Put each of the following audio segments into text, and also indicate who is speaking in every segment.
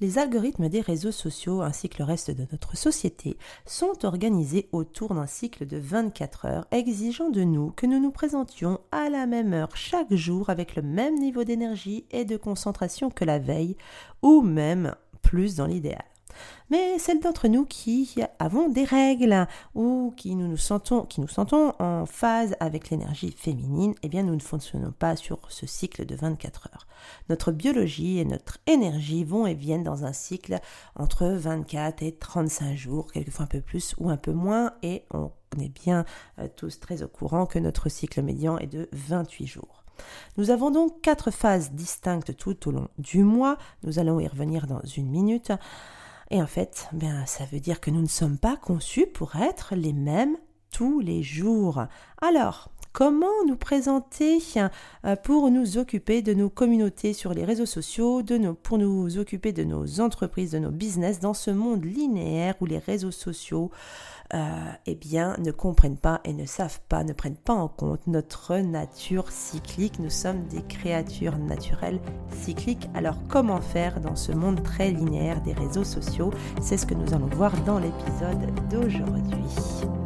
Speaker 1: Les algorithmes des réseaux sociaux ainsi que le reste de notre société sont organisés autour d'un cycle de 24 heures exigeant de nous que nous nous présentions à la même heure chaque jour avec le même niveau d'énergie et de concentration que la veille ou même plus dans l'idéal mais celles d'entre nous qui avons des règles ou qui nous, nous sentons, qui nous sentons en phase avec l'énergie féminine, eh bien nous ne fonctionnons pas sur ce cycle de 24 heures. Notre biologie et notre énergie vont et viennent dans un cycle entre 24 et 35 jours, quelquefois un peu plus ou un peu moins, et on est bien euh, tous très au courant que notre cycle médian est de 28 jours. Nous avons donc quatre phases distinctes tout au long du mois. Nous allons y revenir dans une minute. Et en fait, bien, ça veut dire que nous ne sommes pas conçus pour être les mêmes tous les jours. Alors, comment nous présenter euh, pour nous occuper de nos communautés sur les réseaux sociaux, pour nous occuper de nos entreprises, de nos business dans ce monde linéaire où les réseaux sociaux euh, eh bien, ne comprennent pas et ne savent pas, ne prennent pas en compte notre nature cyclique. Nous sommes des créatures naturelles cycliques. Alors, comment faire dans ce monde très linéaire des réseaux sociaux? C'est ce que nous allons voir dans l'épisode d'aujourd'hui.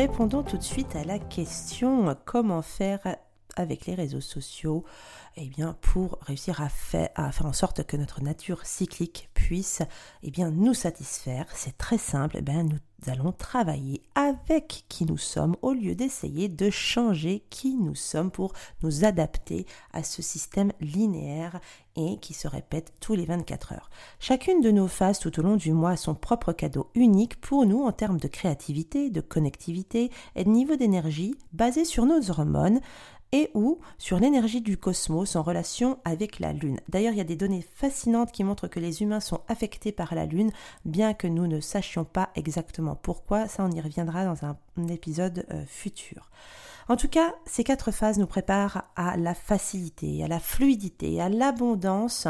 Speaker 1: Répondons tout de suite à la question comment faire avec les réseaux sociaux? Eh bien, pour réussir à faire, en sorte que notre nature cyclique puisse eh bien, nous satisfaire. C'est très simple, eh nous allons travailler avec qui nous sommes au lieu d'essayer de changer qui nous sommes pour nous adapter à ce système linéaire et qui se répète tous les 24 heures. Chacune de nos phases tout au long du mois a son propre cadeau unique pour nous en termes de créativité, de connectivité et de niveau d'énergie basé sur nos hormones, et ou sur l'énergie du cosmos en relation avec la Lune. D'ailleurs, il y a des données fascinantes qui montrent que les humains sont affectés par la Lune, bien que nous ne sachions pas exactement pourquoi. Ça, on y reviendra dans un, épisode euh, futur. En tout cas, ces quatre phases nous préparent à la facilité, à la fluidité, à l'abondance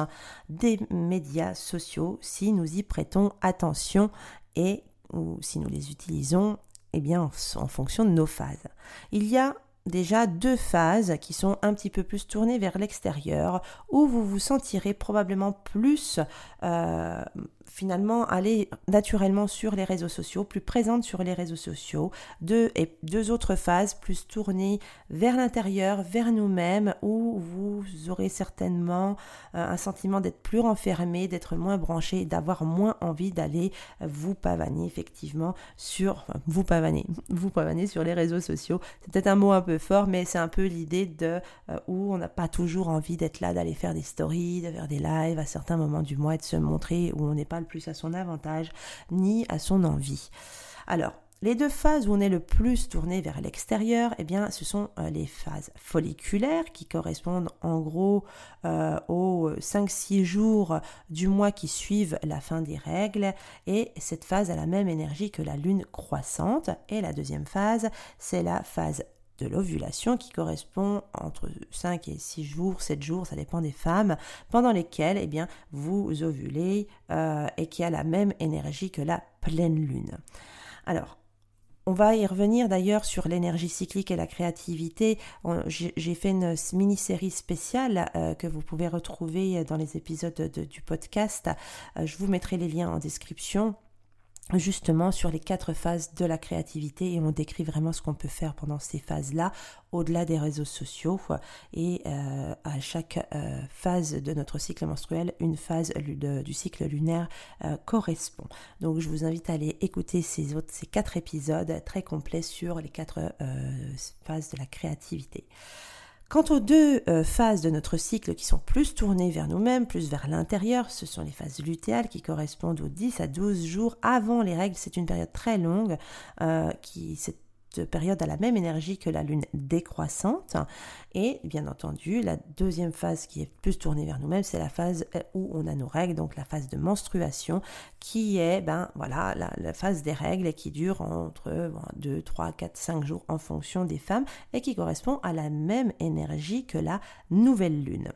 Speaker 1: des médias sociaux si nous y prêtons attention et ou si nous les utilisons eh bien, en fonction de nos phases. Il y a déjà deux phases qui sont un petit peu plus tournées vers l'extérieur, où vous vous sentirez probablement plus euh, finalement aller naturellement sur les réseaux sociaux, plus présente sur les réseaux sociaux, deux, et deux autres phases plus tournées vers l'intérieur, vers nous-mêmes, où vous aurez certainement euh, un sentiment d'être plus renfermé, d'être moins branché, d'avoir moins envie d'aller vous pavaner effectivement sur, vous pavaner, vous pavaner sur les réseaux sociaux. C'est peut-être un mot un peu fort, mais c'est un peu l'idée de euh, où on n'a pas toujours envie d'être là, d'aller faire des stories, de faire des lives à certains moments du mois et de se montrer où on n'est pas plus à son avantage ni à son envie. Alors, les deux phases où on est le plus tourné vers l'extérieur, eh bien, ce sont euh, les phases folliculaires qui correspondent en gros euh, aux 5-6 jours du mois qui suivent la fin des règles. Et cette phase a la même énergie que la lune croissante. Et la deuxième phase, c'est la phase de l'ovulation qui correspond entre 5 et 6 jours, 7 jours, ça dépend des femmes, pendant lesquelles eh bien, vous ovulez euh, et qui a la même énergie que la pleine lune. Alors, on va y revenir d'ailleurs sur l'énergie cyclique et la créativité. J'ai fait une mini-série spéciale euh, que vous pouvez retrouver dans les épisodes du podcast. Euh, je vous mettrai les liens en description justement sur les quatre phases de la créativité et on décrit vraiment ce qu'on peut faire pendant ces phases-là au-delà des réseaux sociaux et euh, à chaque euh, phase de notre cycle menstruel, une phase du cycle lunaire euh, correspond. Donc je vous invite à aller écouter ces quatre épisodes très complets sur les quatre phases de la créativité. Quant aux deux euh, phases de notre cycle qui sont plus tournées vers nous-mêmes, plus vers l'intérieur, ce sont les phases lutéales qui correspondent aux 10 à 12 jours avant les règles. C'est une période très longue euh, qui période a la même énergie que la lune décroissante. Et bien entendu, la deuxième phase qui est plus tournée vers nous-mêmes, c'est la phase où on a nos règles, donc la phase de menstruation, qui est ben, voilà, la, phase des règles et qui dure entre 2, 3, 4, 5 jours en fonction des femmes et qui correspond à la même énergie que la nouvelle lune.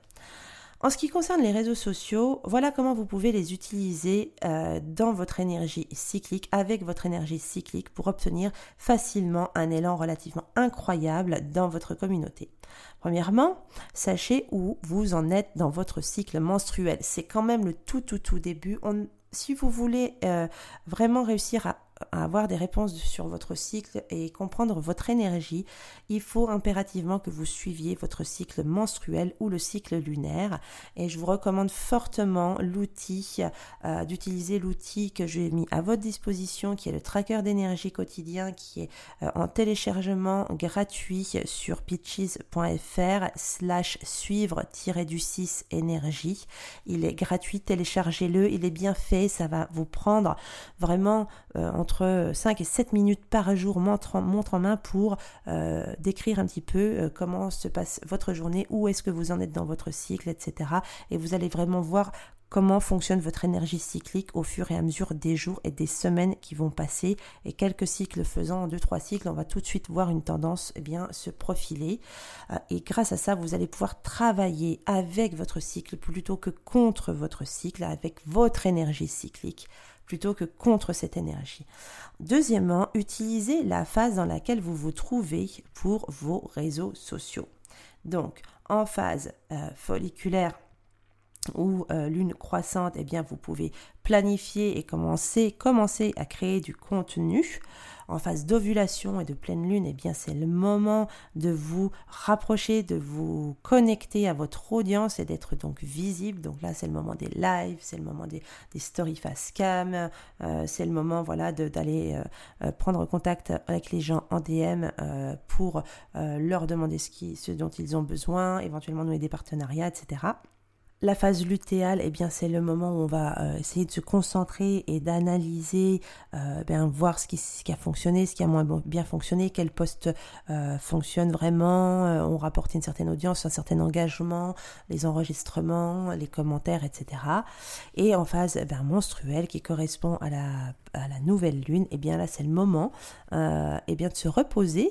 Speaker 1: En ce qui concerne les réseaux sociaux, voilà comment vous pouvez les utiliser euh, dans votre énergie cyclique, avec votre énergie cyclique, pour obtenir facilement un élan relativement incroyable dans votre communauté. Premièrement, sachez où vous en êtes dans votre cycle menstruel. C'est quand même le tout tout tout début. si vous voulez euh, vraiment réussir à avoir des réponses sur votre cycle et comprendre votre énergie, il faut impérativement que vous suiviez votre cycle menstruel ou le cycle lunaire. Et je vous recommande fortement l'outil, euh, d'utiliser l'outil que j'ai mis à votre disposition, qui est le tracker d'énergie quotidien, qui est euh, en téléchargement gratuit sur pitches.fr slash suivre-du 6 énergie. Il est gratuit, téléchargez-le, il est bien fait, ça va vous prendre vraiment euh, entre 5 et 7 minutes par jour montre en, montre en main pour euh, décrire un petit peu euh, comment se passe votre journée, où est-ce que vous en êtes dans votre cycle, etc. Et vous allez vraiment voir comment fonctionne votre énergie cyclique au fur et à mesure des jours et des semaines qui vont passer. Et quelques cycles faisant, deux, trois cycles, on va tout de suite voir une tendance eh bien, se profiler. et grâce à ça, vous allez pouvoir travailler avec votre cycle plutôt que contre votre cycle, avec votre énergie cyclique plutôt que contre cette énergie. Deuxièmement, utilisez la phase dans laquelle vous vous trouvez pour vos réseaux sociaux. Donc, en phase euh, folliculaire ou euh, lune croissante, eh bien, vous pouvez planifier et commencer, commencer à créer du contenu en phase d'ovulation et de pleine lune, eh bien c'est le moment de vous rapprocher, de vous connecter à votre audience et d'être donc visible. Donc là, c'est le moment des lives, c'est le moment des, stories face cam, euh, c'est le moment voilà d'aller euh, prendre contact avec les gens en DM pour leur demander ce, qui, ce dont ils ont besoin, éventuellement nouer des partenariats, etc. La phase lutéale, eh bien, c'est le moment où on va euh, essayer de se concentrer et d'analyser, euh, bien, voir ce qui, a fonctionné, ce qui a moins bien fonctionné, quel poste euh, fonctionne vraiment, on rapporte une certaine audience, un certain engagement, les enregistrements, les commentaires, etc. Et en phase menstruelle qui correspond à la, nouvelle lune, eh bien là, c'est le moment eh bien, de se reposer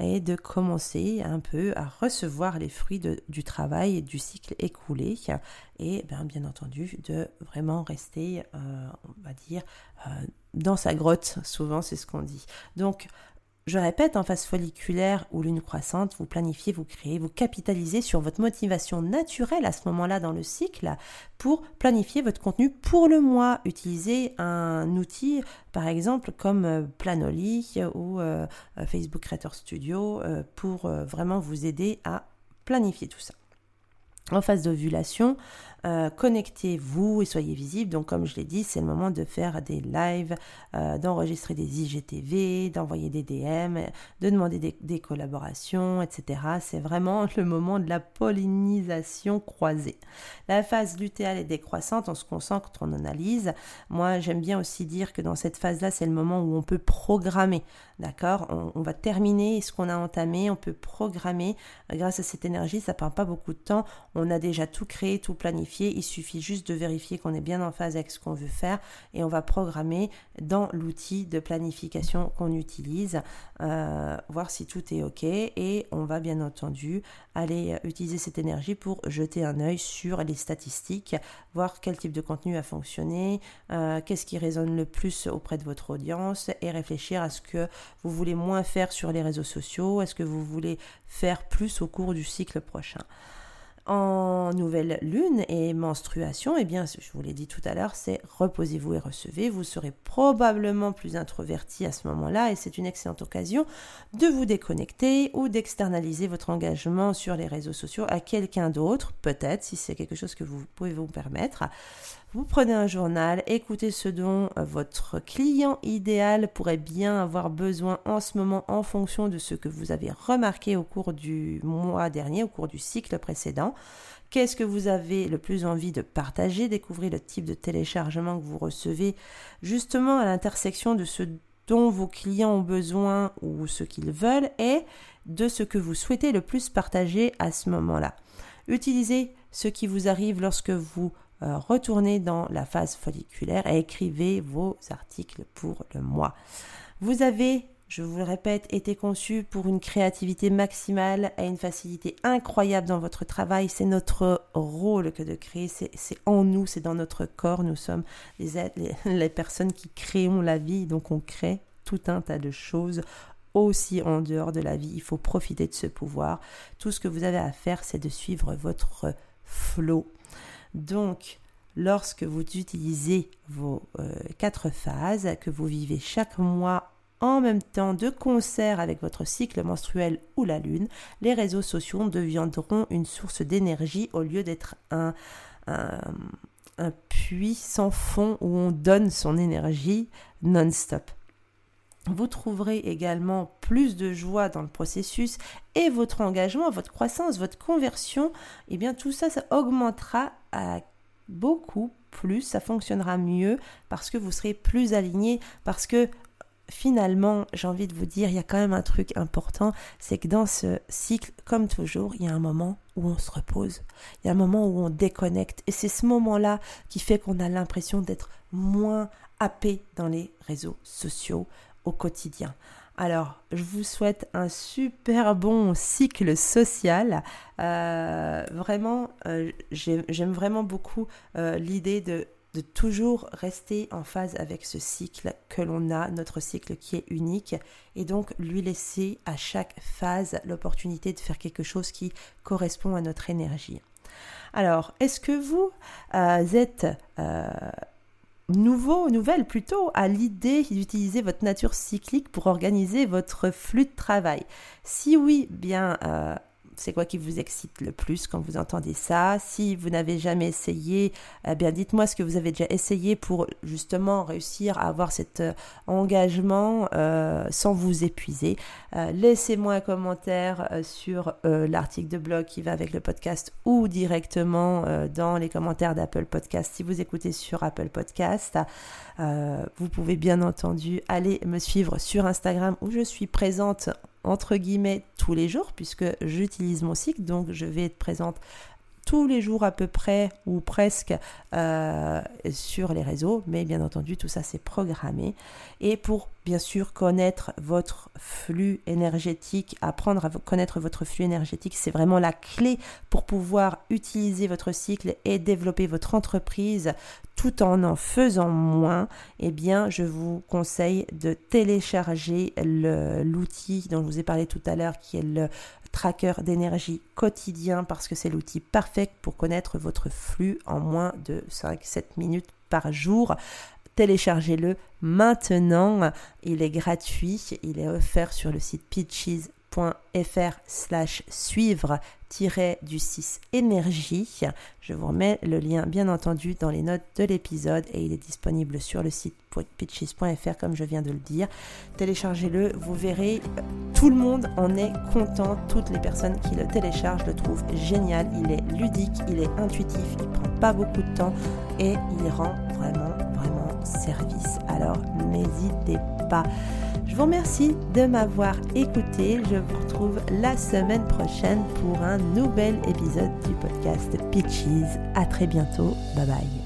Speaker 1: et de commencer un peu à recevoir les fruits du travail et du cycle écoulé et bien, bien entendu de vraiment rester, euh, on va dire, euh, dans sa grotte, souvent c'est ce qu'on dit. Donc, je répète, en phase folliculaire ou lune croissante, vous planifiez, vous créez, vous capitalisez sur votre motivation naturelle à ce moment-là dans le cycle pour planifier votre contenu pour le mois. Utilisez un outil, par exemple, comme euh, Planoly ou Facebook Creator Studio pour vraiment vous aider à planifier tout ça en phase d'ovulation, euh, connectez-vous et soyez visible. Donc, comme je l'ai dit, c'est le moment de faire des lives, euh, d'enregistrer des IGTV, d'envoyer des DM, de demander des, collaborations, etc. C'est vraiment le moment de la pollinisation croisée. La phase lutéale est décroissante, on se concentre, on analyse. Moi, j'aime bien aussi dire que dans cette phase-là, c'est le moment où on peut programmer. D'accord? On, va terminer ce qu'on a entamé, on peut programmer. Grâce à cette énergie, ça prend pas beaucoup de temps. On a déjà tout créé, tout planifié il suffit juste de vérifier qu'on est bien en phase avec ce qu'on veut faire et on va programmer dans l'outil de planification qu'on utilise, euh, voir si tout est OK et on va bien entendu aller utiliser cette énergie pour jeter un œil sur les statistiques, voir quel type de contenu a fonctionné, euh, qu'est-ce qui résonne le plus auprès de votre audience et réfléchir à ce que vous voulez moins faire sur les réseaux sociaux, est-ce que vous voulez faire plus au cours du cycle prochain. En nouvelle lune et menstruation, eh bien, je vous l'ai dit tout à l'heure, c'est reposez-vous et recevez. Vous serez probablement plus introverti à ce moment-là et c'est une excellente occasion de vous déconnecter ou d'externaliser votre engagement sur les réseaux sociaux à quelqu'un d'autre, peut-être, si c'est quelque chose que vous pouvez vous permettre. Vous prenez un journal, écoutez ce dont euh, votre client idéal pourrait bien avoir besoin en ce moment en fonction de ce que vous avez remarqué au cours du mois dernier, au cours du cycle précédent. Qu'est-ce que vous avez le plus envie de partager Découvrez le type de téléchargement que vous recevez justement à l'intersection de ce dont vos clients ont besoin ou ce qu'ils veulent et de ce que vous souhaitez le plus partager à ce moment-là? Utilisez ce qui vous arrive lorsque vous euh, retournez dans la phase folliculaire et écrivez vos articles pour le mois. Vous avez, je vous le répète, été conçu pour une créativité maximale et une facilité incroyable dans votre travail. C'est notre rôle que de créer, c'est en nous, c'est dans notre corps. Nous sommes les, les personnes qui créons la vie, donc on crée tout un tas de choses aussi en dehors de la vie. Il faut profiter de ce pouvoir. Tout ce que vous avez à faire, c'est de suivre votre flow donc, lorsque vous utilisez vos euh, quatre phases que vous vivez chaque mois en même temps de concert avec votre cycle menstruel ou la lune, les réseaux sociaux deviendront une source d'énergie au lieu d'être un, un, puits sans fond où on donne son énergie non-stop. Vous trouverez également plus de joie dans le processus et votre engagement, votre croissance, votre conversion, et eh bien tout ça, ça augmentera beaucoup plus, ça fonctionnera mieux parce que vous serez plus aligné, parce que finalement, j'ai envie de vous dire, il y a quand même un truc important, c'est que dans ce cycle, comme toujours, il y a un moment où on se repose, il y a un moment où on déconnecte, et c'est ce moment-là qui fait qu'on a l'impression d'être moins happé dans les réseaux sociaux, au quotidien. Alors, je vous souhaite un super bon cycle social. Euh, vraiment, euh, j'aime vraiment beaucoup euh, l'idée de, de, toujours rester en phase avec ce cycle que l'on a, notre cycle qui est unique, et donc lui laisser à chaque phase l'opportunité de faire quelque chose qui correspond à notre énergie. Alors, est-ce que vous êtes nouveau, nouvelle plutôt, à l'idée d'utiliser votre nature cyclique pour organiser votre flux de travail. Si oui, bien, euh, c'est quoi qui vous excite le plus quand vous entendez ça? Si vous n'avez jamais essayé, eh bien dites-moi ce que vous avez déjà essayé pour justement réussir à avoir cet euh, engagement euh, sans vous épuiser. Euh, laissez-moi un commentaire sur l'article de blog qui va avec le podcast ou directement dans les commentaires d'Apple Podcast si vous écoutez sur Apple Podcast. vous pouvez bien entendu aller me suivre sur Instagram où je suis présente entre guillemets tous les jours puisque j'utilise mon cycle, donc je vais être présente tous les jours à peu près ou presque euh, sur les réseaux, mais bien entendu tout ça c'est programmé. Et pour bien sûr connaître votre flux énergétique, apprendre à connaître votre flux énergétique, c'est vraiment la clé pour pouvoir utiliser votre cycle et développer votre entreprise tout en en faisant moins. Eh bien, je vous conseille de télécharger l'outil dont je vous ai parlé tout à l'heure, qui est le tracker d'énergie quotidien, parce que c'est l'outil parfait pour connaître votre flux en moins de 5-7 minutes par jour téléchargez-le maintenant. Il est gratuit, il est offert sur le site pitches.fr slash suivre du 6 énergie. Je vous remets le lien bien entendu dans les notes de l'épisode et il est disponible sur le site pitches.fr comme je viens de le dire. Téléchargez-le, vous verrez, tout le monde en est content, toutes les personnes qui le téléchargent le trouvent génial, il est ludique, il est intuitif, il prend pas beaucoup de temps et il rend vraiment vraiment service. Alors n'hésitez pas. Je vous remercie de m'avoir écouté. Je vous retrouve la semaine prochaine pour un nouvel épisode du podcast Pitches. À très bientôt. Bye bye.